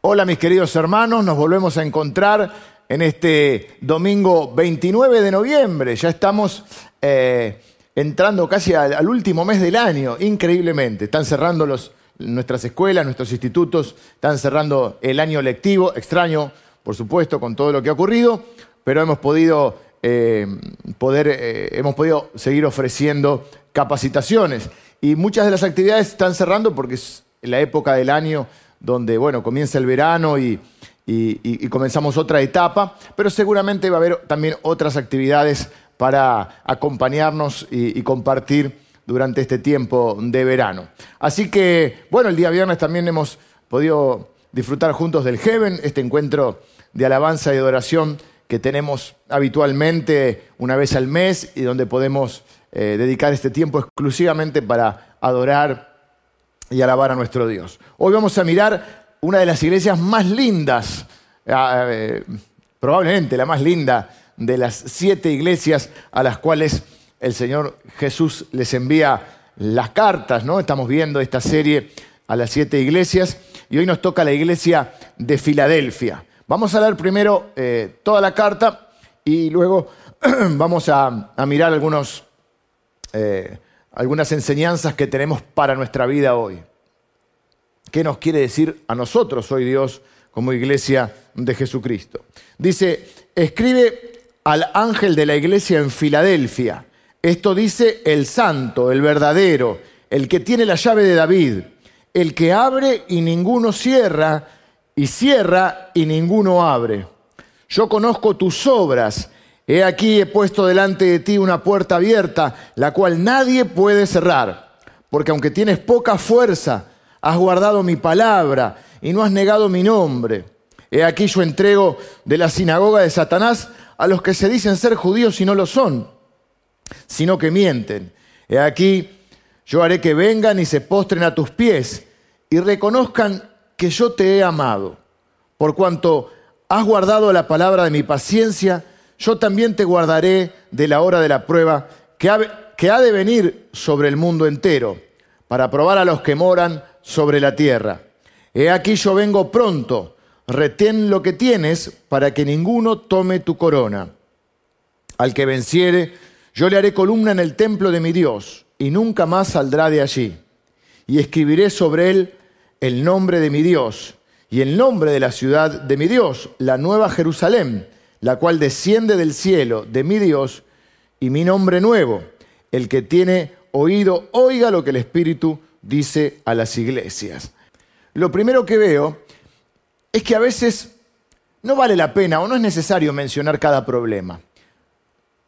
Hola mis queridos hermanos, nos volvemos a encontrar en este domingo 29 de noviembre. Ya estamos eh, entrando casi al, último mes del año, increíblemente. Están cerrando nuestras escuelas, nuestros institutos, están cerrando el año lectivo, extraño, por supuesto, con todo lo que ha ocurrido, pero hemos podido, eh, poder, eh, hemos podido seguir ofreciendo capacitaciones. Y muchas de las actividades están cerrando porque es la época del año donde, bueno, comienza el verano y, y, comenzamos otra etapa, pero seguramente va a haber también otras actividades para acompañarnos y, y, compartir durante este tiempo de verano. Así que, bueno, el día viernes también hemos podido disfrutar juntos del Heaven, este encuentro de alabanza y adoración que tenemos habitualmente una vez al mes y donde podemos eh, dedicar este tiempo exclusivamente para adorar y alabar a nuestro Dios. Hoy vamos a mirar una de las iglesias más lindas, eh, probablemente la más linda de las siete iglesias a las cuales el Señor Jesús les envía las cartas, ¿no? Estamos viendo esta serie a las siete iglesias y hoy nos toca la iglesia de Filadelfia. Vamos a leer primero eh, toda la carta y luego vamos a, a mirar algunos, eh, algunas enseñanzas que tenemos para nuestra vida hoy. ¿Qué nos quiere decir a nosotros hoy Dios como iglesia de Jesucristo? Dice, escribe al ángel de la iglesia en Filadelfia. Esto dice el santo, el verdadero, el que tiene la llave de David, el que abre y ninguno cierra, y cierra y ninguno abre. Yo conozco tus obras. He aquí he puesto delante de ti una puerta abierta, la cual nadie puede cerrar. Porque aunque tienes poca fuerza, has guardado mi palabra y no has negado mi nombre. He aquí yo entrego de la sinagoga de Satanás a los que se dicen ser judíos y no lo son, sino que mienten. He aquí yo haré que vengan y se postren a tus pies y reconozcan que yo te he amado. Por cuanto has guardado la palabra de mi paciencia, yo también te guardaré de la hora de la prueba que ha, de venir sobre el mundo entero, para probar a los que moran sobre la tierra. He aquí yo vengo pronto, retén lo que tienes para que ninguno tome tu corona. Al que venciere, yo le haré columna en el templo de mi Dios, y nunca más saldrá de allí. Y escribiré sobre él el nombre de mi Dios y el nombre de la ciudad de mi Dios, la nueva Jerusalén, la cual desciende del cielo de mi Dios, y mi nombre nuevo. El que tiene oído, oiga lo que el Espíritu dice a las iglesias. Lo primero que veo es que a veces no vale la pena o no es necesario mencionar cada problema.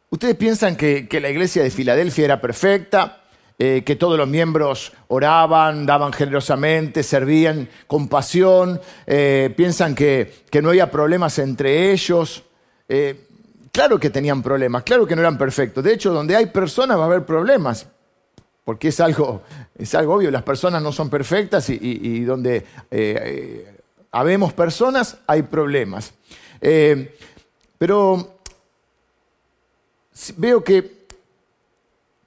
Ustedes piensan que, la iglesia de Filadelfia era perfecta, eh, que todos los miembros oraban, daban generosamente, servían con pasión, eh, piensan que, no había problemas entre ellos. Eh, claro que tenían problemas, claro que no eran perfectos. De hecho, donde hay personas va a haber problemas, porque es algo, es algo obvio, las personas no son perfectas y, y, y donde habemos personas hay problemas. pero veo que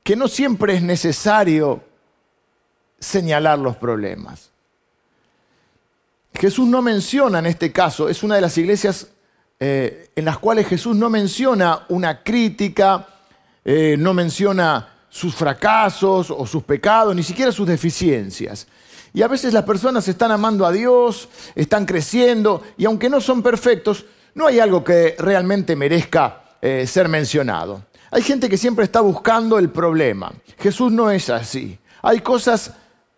que no siempre es necesario señalar los problemas. Jesús no menciona en este caso, es una de las iglesias eh, en las cuales Jesús no menciona una crítica, eh, no menciona sus fracasos o sus pecados, ni siquiera sus deficiencias. Y a veces las personas están amando a Dios, están creciendo, y aunque no son perfectos, no hay algo que realmente merezca eh, ser mencionado. Hay gente que siempre está buscando el problema. Jesús no es así. Hay cosas,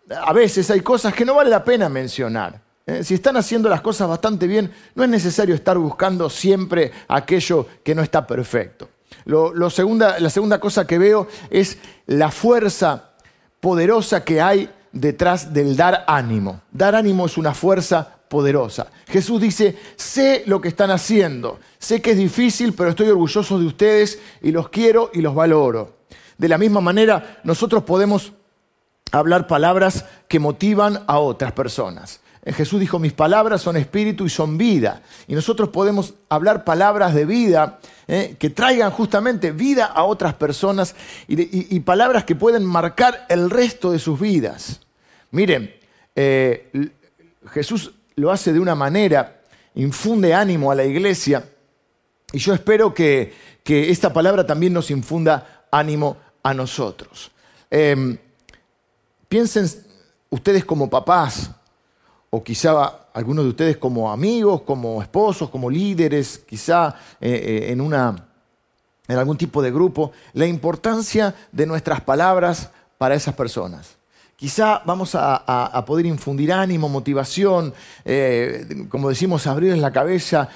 a veces hay cosas que no vale la pena mencionar. ¿Eh? Si están haciendo las cosas bastante bien, no es necesario estar buscando siempre aquello que no está perfecto. La segunda cosa que veo es la fuerza poderosa que hay detrás del dar ánimo. Dar ánimo es una fuerza poderosa. Jesús dice, sé lo que están haciendo, sé que es difícil, pero estoy orgulloso de ustedes y los quiero y los valoro. De la misma manera, nosotros podemos hablar palabras que motivan a otras personas. Jesús dijo, mis palabras son espíritu y son vida. Y nosotros podemos hablar palabras de vida eh, que traigan justamente vida a otras personas y, palabras que pueden marcar el resto de sus vidas. Miren, eh, Jesús lo hace de una manera, infunde ánimo a la iglesia. Y yo espero que, esta palabra también nos infunda ánimo a nosotros. Em, piensen ustedes como papás, o quizá algunos de ustedes como amigos, como esposos, como líderes, quizá eh, eh, en, una, en algún tipo de grupo, la importancia de nuestras palabras para esas personas. Quizá vamos a, poder infundir ánimo, motivación, eh, como decimos, abrirles la cabeza,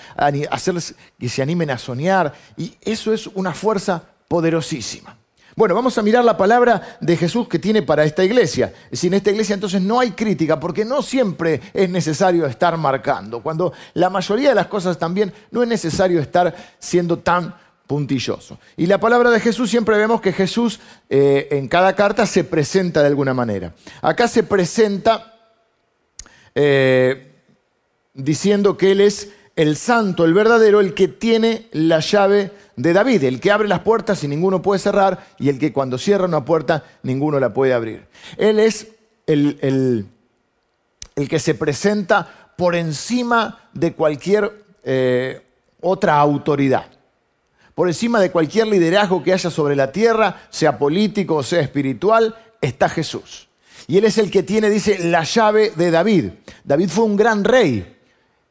hacerles que se animen a soñar. Y eso es una fuerza poderosísima. Bueno, vamos a mirar la palabra de Jesús que tiene para esta iglesia. Si en esta iglesia entonces no hay crítica, porque no siempre es necesario estar marcando. Cuando la mayoría de las cosas también no es necesario estar siendo tan puntilloso. Y la palabra de Jesús siempre vemos que Jesús eh, en cada carta se presenta de alguna manera. Acá se presenta eh, diciendo que Él es el santo, el verdadero, el que tiene la llave de David, el que abre las puertas y ninguno puede cerrar, y el que cuando cierra una puerta ninguno la puede abrir. Él es el, el, que se presenta por encima de cualquier eh, otra autoridad. Por encima de cualquier liderazgo que haya sobre la tierra, sea político o sea espiritual, está Jesús. Y Él es el que tiene, dice, la llave de David. David fue un gran rey,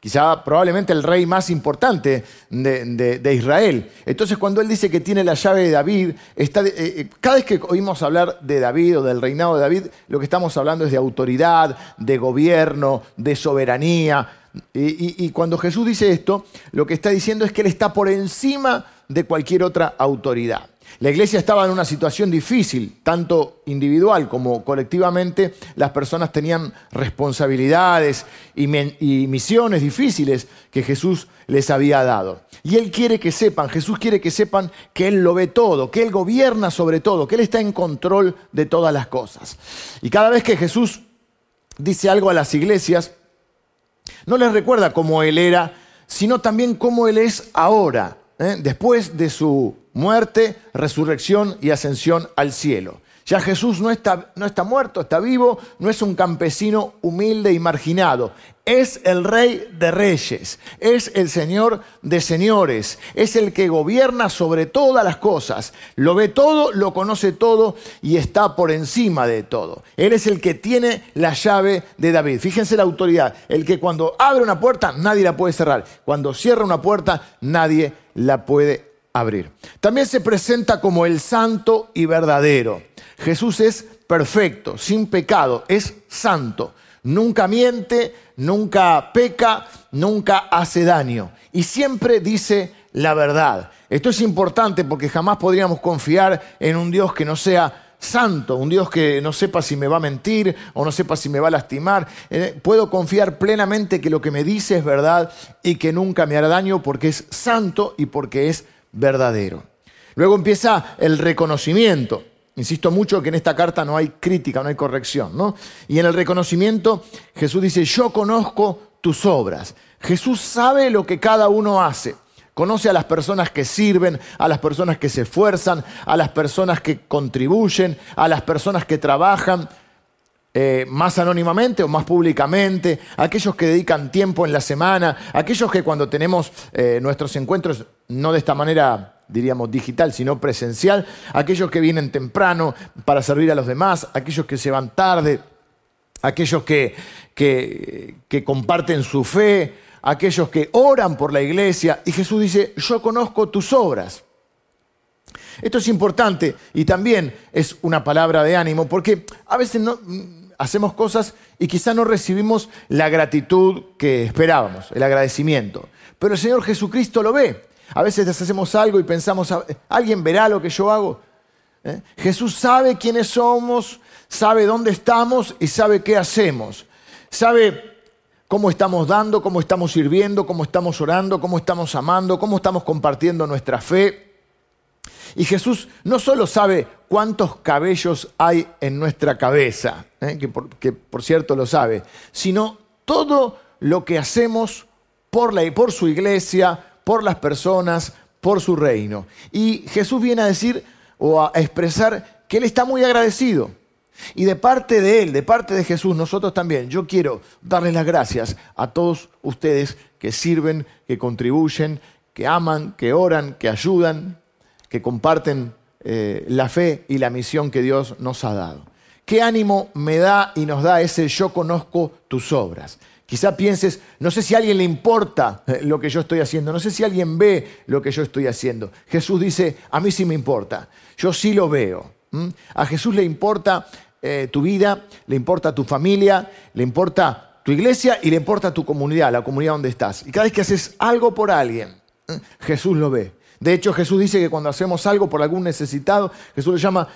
quizá probablemente el rey más importante de, Israel. Entonces cuando él dice que tiene la llave de David, eh, eh, cada vez que oímos hablar de David o del reinado de David, lo que estamos hablando es de autoridad, de gobierno, de soberanía. Y cuando Jesús dice esto, lo que está diciendo es que él está por encima de cualquier otra autoridad. La iglesia estaba en una situación difícil, tanto individual como colectivamente. Las personas tenían responsabilidades y, misiones difíciles que Jesús les había dado. Y Él quiere que sepan, Jesús quiere que sepan que Él lo ve todo, que Él gobierna sobre todo, que Él está en control de todas las cosas. Y cada vez que Jesús dice algo a las iglesias, no les recuerda cómo Él era, sino también cómo Él es ahora, ¿eh? después de su muerte, resurrección y ascensión al cielo. Ya Jesús no está, no está, muerto, está vivo, no es un campesino humilde y marginado. Es el rey de reyes, es el señor de señores, es el que gobierna sobre todas las cosas. Lo ve todo, lo conoce todo y está por encima de todo. Él es el que tiene la llave de David. Fíjense la autoridad, el que cuando abre una puerta nadie la puede cerrar, cuando cierra una puerta nadie la puede abrir. También se presenta como el santo y verdadero. Jesús es perfecto, sin pecado, es santo. Nunca miente, nunca peca, nunca hace daño. Y siempre dice la verdad. Esto es importante porque jamás podríamos confiar en un Dios que no sea santo, un Dios que no sepa si me va a mentir o no sepa si me va a lastimar. Eh, puedo confiar plenamente que lo que me dice es verdad y que nunca me hará daño porque es santo y porque es verdadero. Luego empieza el reconocimiento. Insisto mucho que en esta carta no hay crítica, no hay corrección, ¿no? Y en el reconocimiento Jesús dice, yo conozco tus obras. Jesús sabe lo que cada uno hace. Conoce a las personas que sirven, a las personas que se esfuerzan, a las personas que contribuyen, a las personas que trabajan eh, más anónimamente o más públicamente, aquellos que dedican tiempo en la semana, aquellos que cuando tenemos eh, nuestros encuentros, no de esta manera, diríamos, digital, sino presencial, aquellos que vienen temprano para servir a los demás, aquellos que se van tarde, aquellos que, que comparten su fe, aquellos que oran por la iglesia. Y Jesús dice, yo conozco tus obras. Esto es importante y también es una palabra de ánimo porque a veces no, hacemos cosas y quizá no recibimos la gratitud que esperábamos, el agradecimiento. Pero el Señor Jesucristo lo ve. A veces hacemos algo y pensamos, ¿alguien verá lo que yo hago? ¿Eh? Jesús sabe quiénes somos, sabe dónde estamos y sabe qué hacemos. Sabe cómo estamos dando, cómo estamos sirviendo, cómo estamos orando, cómo estamos amando, cómo estamos compartiendo nuestra fe. Y Jesús no solo sabe cuántos cabellos hay en nuestra cabeza, ¿eh? que, por, cierto lo sabe, sino todo lo que hacemos por, la, por su iglesia, por las personas, por su reino. Y Jesús viene a decir o a expresar que Él está muy agradecido, Y de parte de Él, de parte de Jesús, nosotros también, yo quiero darles las gracias a todos ustedes que sirven, que contribuyen, que aman, que oran, que ayudan, que comparten eh, la fe y la misión que Dios nos ha dado. ¿Qué ánimo me da y nos da ese yo conozco tus obras? Quizá pienses, no sé si a alguien le importa eh, lo que yo estoy haciendo, no sé si alguien ve lo que yo estoy haciendo. Jesús dice, a mí sí me importa, yo sí lo veo. A Jesús le importa eh, tu vida, le importa tu familia, le importa tu iglesia y le importa tu comunidad, la comunidad donde estás. Y cada vez que haces algo por alguien, Jesús lo ve. De hecho, Jesús dice que cuando hacemos algo por algún necesitado, Jesús le llama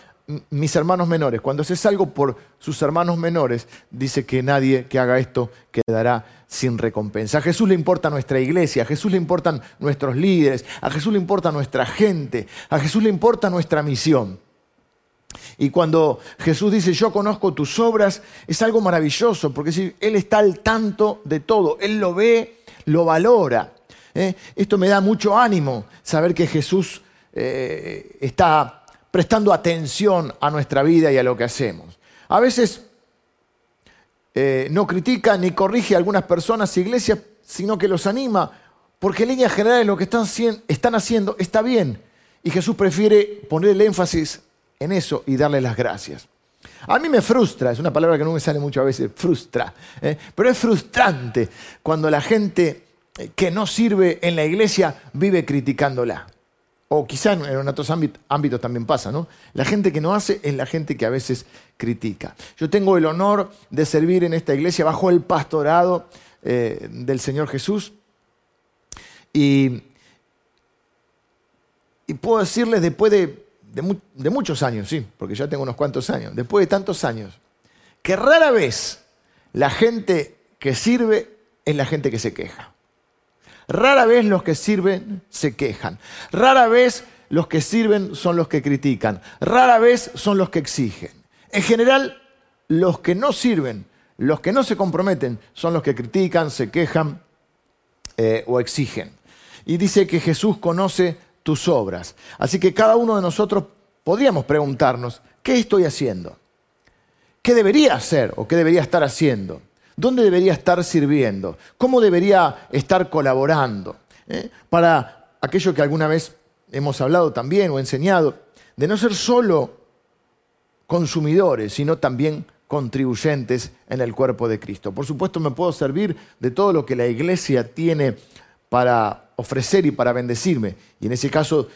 mis hermanos menores. Cuando haces algo por sus hermanos menores, dice que nadie que haga esto quedará sin recompensa. A Jesús le importa nuestra iglesia, a Jesús le importan nuestros líderes, a Jesús le importa nuestra gente, a Jesús le importa nuestra misión. Y cuando Jesús dice, yo conozco tus obras, es algo maravilloso, porque Él está al tanto de todo, Él lo ve, lo valora. ¿eh? Esto me da mucho ánimo, saber que Jesús eh, está prestando atención a nuestra vida y a lo que hacemos. A veces eh, no critica ni corrige a algunas personas, iglesias, sino que los anima, porque en línea general lo que están, están haciendo está bien. Y Jesús prefiere poner el énfasis en eso y darle las gracias. A mí me frustra, es una palabra que no me sale mucho a veces, frustra, ¿eh? pero es frustrante cuando la gente que no sirve en la iglesia vive criticándola o quizá en otros ámbitos también pasa, ¿no? La gente que no hace es la gente que a veces critica. Yo tengo el honor de servir en esta iglesia bajo el pastorado eh, del Señor Jesús y, puedo decirles después de, de muchos años, sí, porque ya tengo unos cuantos años, después de tantos años, que rara vez la gente que sirve es la gente que se queja. Rara vez los que sirven se quejan. Rara vez los que sirven son los que critican. Rara vez son los que exigen. En general, los que no sirven, los que no se comprometen, son los que critican, se quejan eh, o exigen. Y dice que Jesús conoce tus obras. Así que cada uno de nosotros podríamos preguntarnos, ¿qué estoy haciendo? ¿Qué debería hacer o qué debería estar haciendo? ¿Dónde debería estar sirviendo? ¿Cómo debería estar colaborando? ¿Eh? Para aquello que alguna vez hemos hablado también o enseñado, de no ser solo consumidores, sino también contribuyentes en el cuerpo de Cristo. Por supuesto, me puedo servir de todo lo que la iglesia tiene para ofrecer y para bendecirme. Y en ese caso,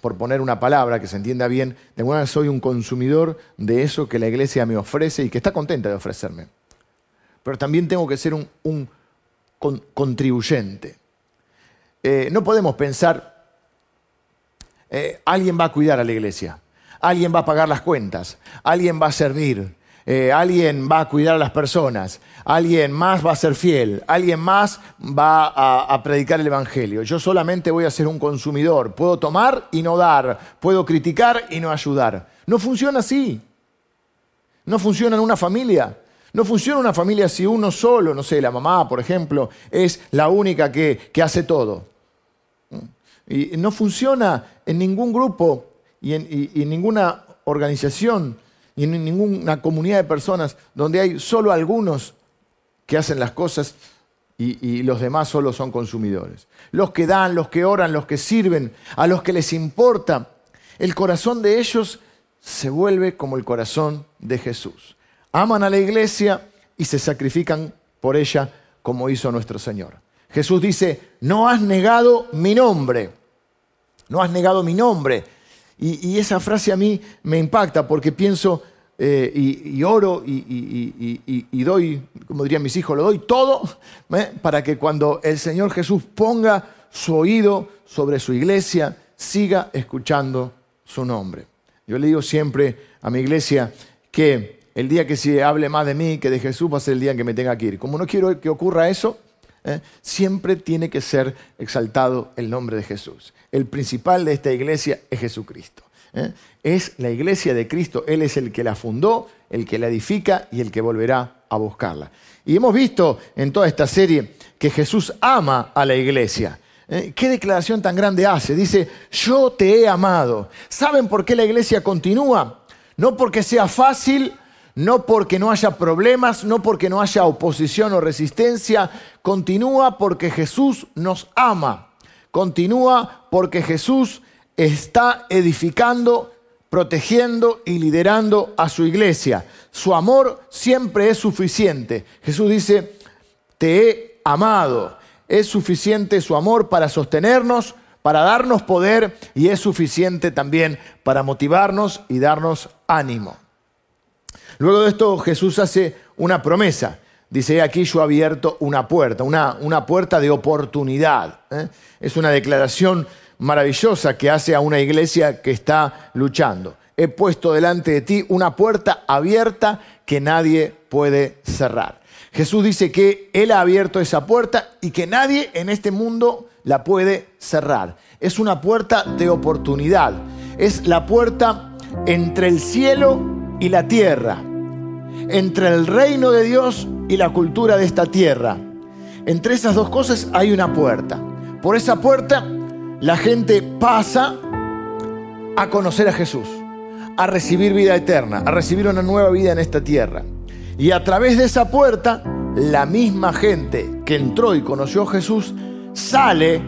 por poner una palabra que se entienda bien, de alguna manera soy un consumidor de eso que la iglesia me ofrece y que está contenta de ofrecerme pero también tengo que ser un, contribuyente. Eh, no podemos pensar, eh, alguien va a cuidar a la iglesia, alguien va a pagar las cuentas, alguien va a servir, eh, alguien va a cuidar a las personas, alguien más va a ser fiel, alguien más va a, predicar el Evangelio. Yo solamente voy a ser un consumidor, puedo tomar y no dar, puedo criticar y no ayudar. No funciona así. No funciona en una familia. No funciona una familia si uno solo, no sé, la mamá, por ejemplo, es la única que, hace todo. Y no funciona en ningún grupo y en, ninguna organización y en ninguna comunidad de personas donde hay solo algunos que hacen las cosas y, y, los demás solo son consumidores. Los que dan, los que oran, los que sirven, a los que les importa, el corazón de ellos se vuelve como el corazón de Jesús aman a la iglesia y se sacrifican por ella como hizo nuestro Señor. Jesús dice, no has negado mi nombre, no has negado mi nombre. Y, esa frase a mí me impacta porque pienso eh, y, oro y, doy, como dirían mis hijos, lo doy todo ¿eh? para que cuando el Señor Jesús ponga su oído sobre su iglesia, siga escuchando su nombre. Yo le digo siempre a mi iglesia que el día que se hable más de mí que de Jesús va a ser el día en que me tenga que ir. Como no quiero que ocurra eso, ¿eh? siempre tiene que ser exaltado el nombre de Jesús. El principal de esta iglesia es Jesucristo. ¿Eh? Es la iglesia de Cristo. Él es el que la fundó, el que la edifica y el que volverá a buscarla. Y hemos visto en toda esta serie que Jesús ama a la iglesia. ¿eh? ¿Qué declaración tan grande hace? Dice, yo te he amado. ¿Saben por qué la iglesia continúa? No porque sea fácil, no porque no haya problemas, no porque no haya oposición o resistencia, continúa porque Jesús nos ama, continúa porque Jesús está edificando, protegiendo y liderando a su iglesia. Su amor siempre es suficiente. Jesús dice, te he amado. Es suficiente su amor para sostenernos, para darnos poder y es suficiente también para motivarnos y darnos ánimo. Luego de esto Jesús hace una promesa. Dice, aquí yo he abierto una puerta, una, una puerta de oportunidad. ¿eh? Es una declaración maravillosa que hace a una iglesia que está luchando. He puesto delante de ti una puerta abierta que nadie puede cerrar. Jesús dice que Él ha abierto esa puerta y que nadie en este mundo la puede cerrar. Es una puerta de oportunidad. Es la puerta entre el cielo y la tierra entre el reino de Dios y la cultura de esta tierra. Entre esas dos cosas hay una puerta. Por esa puerta la gente pasa a conocer a Jesús, a recibir vida eterna, a recibir una nueva vida en esta tierra. Y a través de esa puerta, la misma gente que entró y conoció a Jesús sale,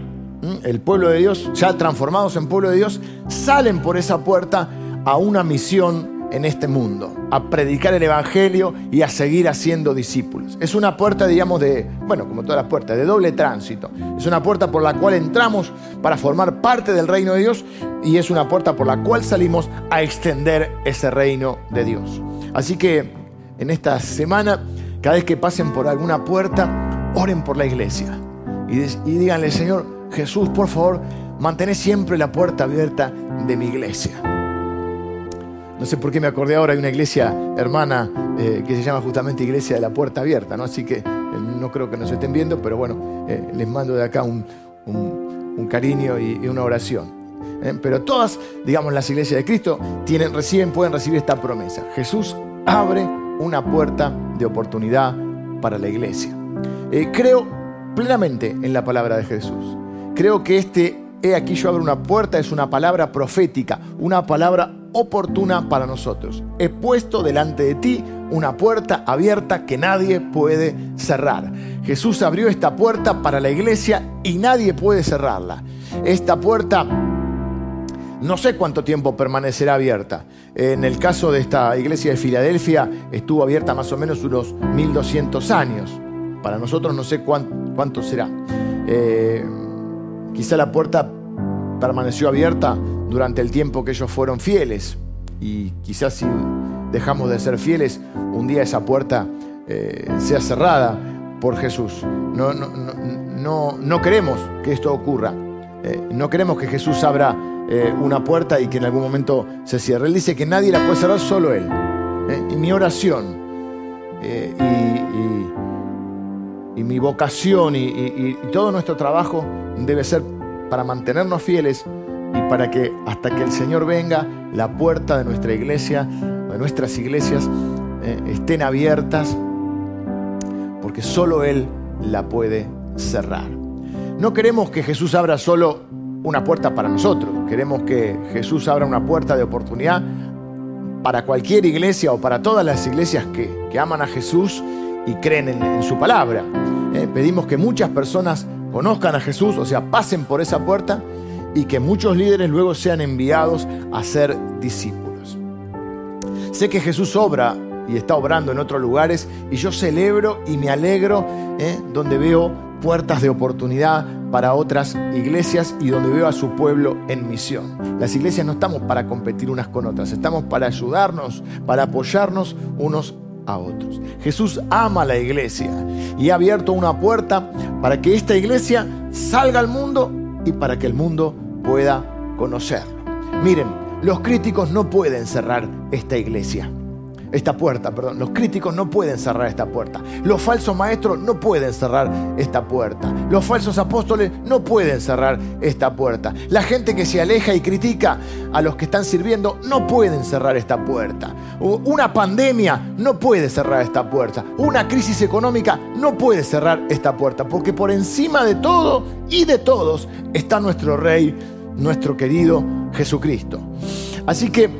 el pueblo de Dios, ya transformados en pueblo de Dios, salen por esa puerta a una misión en este mundo, a predicar el Evangelio y a seguir haciendo discípulos. Es una puerta, digamos, de, bueno, como todas las puertas, de doble tránsito. Es una puerta por la cual entramos para formar parte del reino de Dios y es una puerta por la cual salimos a extender ese reino de Dios. Así que en esta semana, cada vez que pasen por alguna puerta, oren por la iglesia y, y díganle, Señor Jesús, por favor, mantén siempre la puerta abierta de mi iglesia. No sé por qué me acordé ahora de una iglesia hermana eh, que se llama justamente Iglesia de la Puerta Abierta, ¿no? Así que eh, no creo que nos estén viendo, pero bueno, eh, les mando de acá un, cariño y, una oración. Pero todas, digamos, las iglesias de Cristo tienen, reciben, pueden recibir esta promesa. Jesús abre una puerta de oportunidad para la iglesia. creo plenamente en la palabra de Jesús. Creo que este, he aquí yo abro una puerta, es una palabra profética, una palabra oportuna para nosotros. He puesto delante de ti una puerta abierta que nadie puede cerrar. Jesús abrió esta puerta para la iglesia y nadie puede cerrarla. Esta puerta no sé cuánto tiempo permanecerá abierta. En el caso de esta iglesia de Filadelfia estuvo abierta más o menos unos 1200 años. Para nosotros no sé cuánto, será. Eh, quizá la puerta permaneció abierta durante el tiempo que ellos fueron fieles. Y quizás si dejamos de ser fieles, un día esa puerta eh, sea cerrada por Jesús. No, no, no, no, queremos que esto ocurra. Eh, no queremos que Jesús abra eh, una puerta y que en algún momento se cierre. Él dice que nadie la puede cerrar, solo Él. y mi oración y, y, mi vocación y todo nuestro trabajo debe ser para mantenernos fieles y para que hasta que el Señor venga, la puerta de nuestra iglesia, de nuestras iglesias, eh, estén abiertas, porque solo Él la puede cerrar. No queremos que Jesús abra solo una puerta para nosotros, queremos que Jesús abra una puerta de oportunidad para cualquier iglesia o para todas las iglesias que, aman a Jesús y creen en, su palabra. Eh, pedimos que muchas personas conozcan a Jesús, o sea, pasen por esa puerta y que muchos líderes luego sean enviados a ser discípulos. Sé que Jesús obra y está obrando en otros lugares y yo celebro y me alegro ¿eh? donde veo puertas de oportunidad para otras iglesias y donde veo a su pueblo en misión. Las iglesias no estamos para competir unas con otras, estamos para ayudarnos, para apoyarnos unos a otros. Jesús ama a la iglesia y ha abierto una puerta para que esta iglesia salga al mundo y para que el mundo pueda conocerlo. Miren, los críticos no pueden cerrar esta iglesia esta puerta, perdón. Los críticos no pueden cerrar esta puerta. Los falsos maestros no pueden cerrar esta puerta. Los falsos apóstoles no pueden cerrar esta puerta. La gente que se aleja y critica a los que están sirviendo no pueden cerrar esta puerta. Una pandemia no puede cerrar esta puerta. Una crisis económica no puede cerrar esta puerta. Porque por encima de todo y de todos está nuestro Rey, nuestro querido Jesucristo. Así que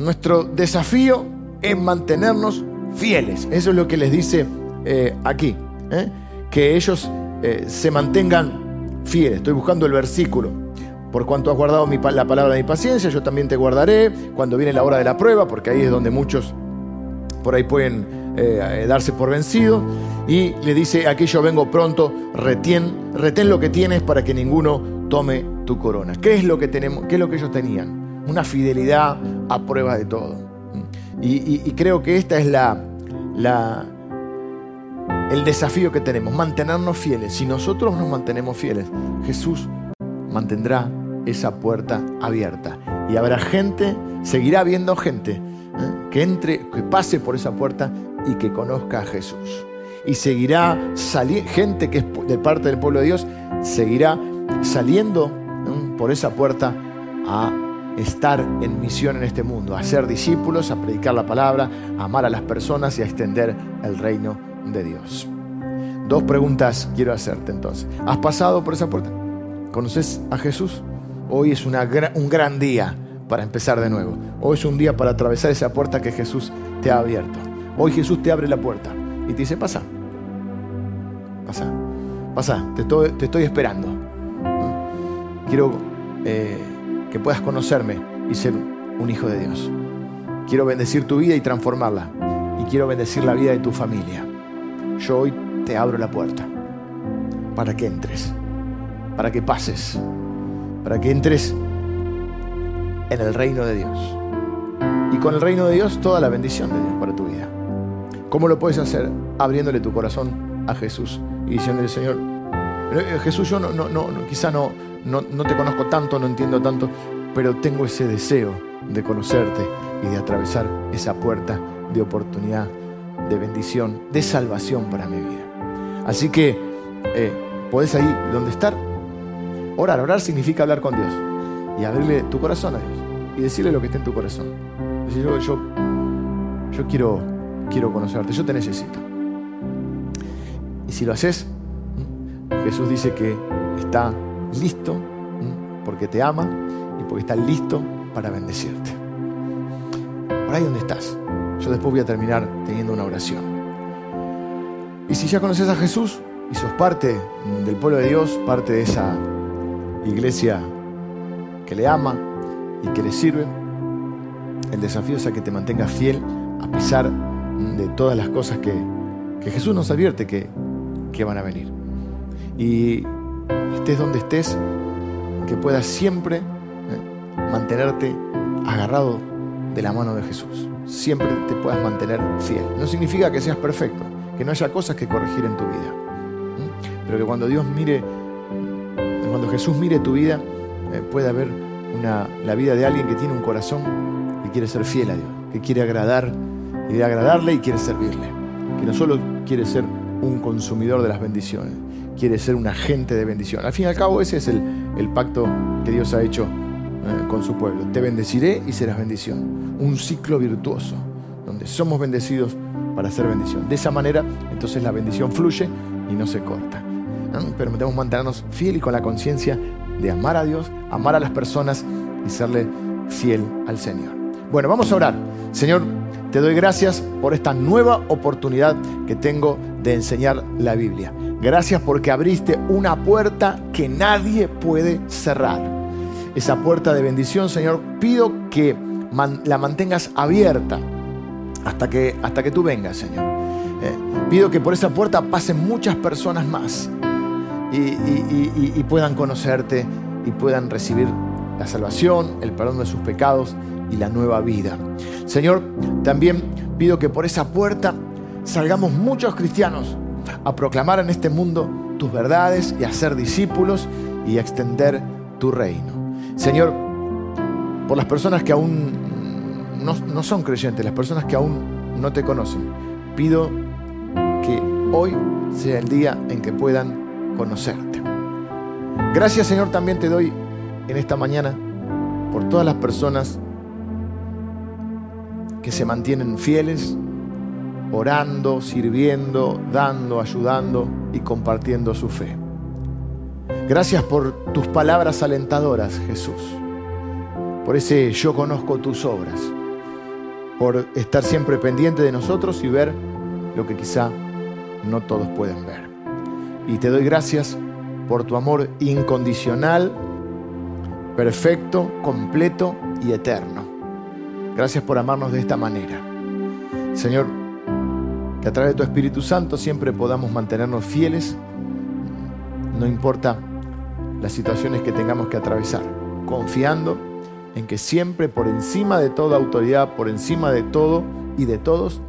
nuestro desafío en mantenernos fieles. Eso es lo que les dice eh, aquí. ¿eh? Que ellos eh, se mantengan fieles. Estoy buscando el versículo. Por cuanto has guardado la palabra de mi paciencia, yo también te guardaré cuando viene la hora de la prueba, porque ahí es donde muchos por ahí pueden darse por vencidos. Y le dice, aquí yo vengo pronto, retén, retén lo que tienes para que ninguno tome tu corona. ¿Qué es lo que tenemos? ¿Qué es lo que ellos tenían? Una fidelidad a prueba de todo. Y, creo que esta es la, el desafío que tenemos, mantenernos fieles. Si nosotros nos mantenemos fieles, Jesús mantendrá esa puerta abierta. Y habrá gente, seguirá habiendo gente ¿eh? que entre, que pase por esa puerta y que conozca a Jesús. Y seguirá saliendo, gente que es de parte del pueblo de Dios, seguirá saliendo ¿eh? por esa puerta a estar en misión en este mundo, a ser discípulos, a predicar la palabra, a amar a las personas y a extender el reino de Dios. Dos preguntas quiero hacerte entonces. ¿Has pasado por esa puerta? ¿Conoces a Jesús? Hoy es un gran día para empezar de nuevo. Hoy es un día para atravesar esa puerta que Jesús te ha abierto. Hoy Jesús te abre la puerta y te dice, pasa, pasa, pasa, te estoy, esperando. Quiero eh, que puedas conocerme y ser un hijo de Dios. Quiero bendecir tu vida y transformarla. Y quiero bendecir la vida de tu familia. Yo hoy te abro la puerta para que entres, para que pases, para que entres en el reino de Dios. Y con el reino de Dios toda la bendición de Dios para tu vida. ¿Cómo lo puedes hacer? Abriéndole tu corazón a Jesús y diciéndole, Señor, eh, Jesús, yo no, no, no, quizá no, no, te conozco tanto, no entiendo tanto, pero tengo ese deseo de conocerte y de atravesar esa puerta de oportunidad, de bendición, de salvación para mi vida. Así que eh, puedes ahí donde estar, orar. Orar significa hablar con Dios y abrirle tu corazón a Dios y decirle lo que está en tu corazón. Decir, yo, yo, yo quiero, quiero conocerte, yo te necesito. Y si lo haces, Jesús dice que está listo porque te ama y porque está listo para bendecirte. Por ahí donde estás. Yo después voy a terminar teniendo una oración. Y si ya conoces a Jesús y sos parte del pueblo de Dios, parte de esa iglesia que le ama y que le sirve, el desafío es a que te mantengas fiel a pesar de todas las cosas que, Jesús nos advierte que, que van a venir. Y estés donde estés, que puedas siempre eh, mantenerte agarrado de la mano de Jesús. Siempre te puedas mantener fiel. No significa que seas perfecto, que no haya cosas que corregir en tu vida. Pero que cuando Dios mire, cuando Jesús mire tu vida, eh, pueda ver una, la vida de alguien que tiene un corazón que quiere ser fiel a Dios, que quiere agradar, quiere agradarle y quiere servirle. Que no solo quiere ser un consumidor de las bendiciones, quiere ser un agente de bendición. Al fin y al cabo ese es el, pacto que Dios ha hecho eh, con su pueblo. Te bendeciré y serás bendición. Un ciclo virtuoso, donde somos bendecidos para hacer bendición. De esa manera, entonces la bendición fluye y no se corta. Pero debemos mantenernos fiel y con la conciencia de amar a Dios, amar a las personas y serle fiel al Señor. Bueno, vamos a orar. Señor, te doy gracias por esta nueva oportunidad que tengo de enseñar la Biblia. Gracias porque abriste una puerta que nadie puede cerrar. Esa puerta de bendición, Señor, pido que la mantengas abierta hasta que, hasta que tú vengas, Señor. Eh, pido que por esa puerta pasen muchas personas más y puedan conocerte y puedan recibir la salvación, el perdón de sus pecados y la nueva vida. Señor, también pido que por esa puerta salgamos muchos cristianos a proclamar en este mundo tus verdades y a ser discípulos y a extender tu reino. Señor, por las personas que aún no, son creyentes, las personas que aún no te conocen, pido que hoy sea el día en que puedan conocerte. Gracias Señor también te doy en esta mañana por todas las personas que se mantienen fieles orando, sirviendo, dando, ayudando y compartiendo su fe. Gracias por tus palabras alentadoras, Jesús. Por ese yo conozco tus obras. por estar siempre pendiente de nosotros y ver lo que quizá no todos pueden ver. Y te doy gracias por tu amor incondicional, perfecto, completo y eterno. Gracias por amarnos de esta manera. Señor, que a través de tu Espíritu Santo siempre podamos mantenernos fieles, no importa las situaciones que tengamos que atravesar, confiando en que siempre por encima de toda autoridad, por encima de todo y de todos,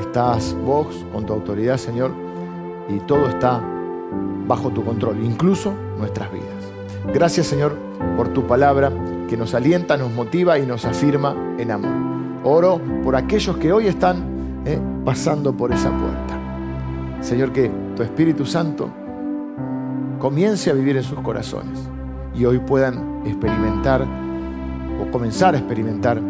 estás vos con tu autoridad, Señor, y todo está bajo tu control, incluso nuestras vidas. Gracias, Señor, por tu palabra que nos alienta, nos motiva y nos afirma en amor. Oro por aquellos que hoy están eh, pasando por esa puerta. Señor, que tu Espíritu Santo comience a vivir en sus corazones y hoy puedan experimentar o comenzar a experimentar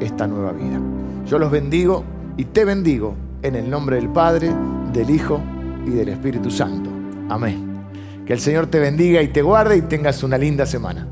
esta nueva vida. Yo los bendigo y te bendigo en el nombre del Padre, del Hijo y del Espíritu Santo. Amén. Que el Señor te bendiga y te guarde y tengas una linda semana.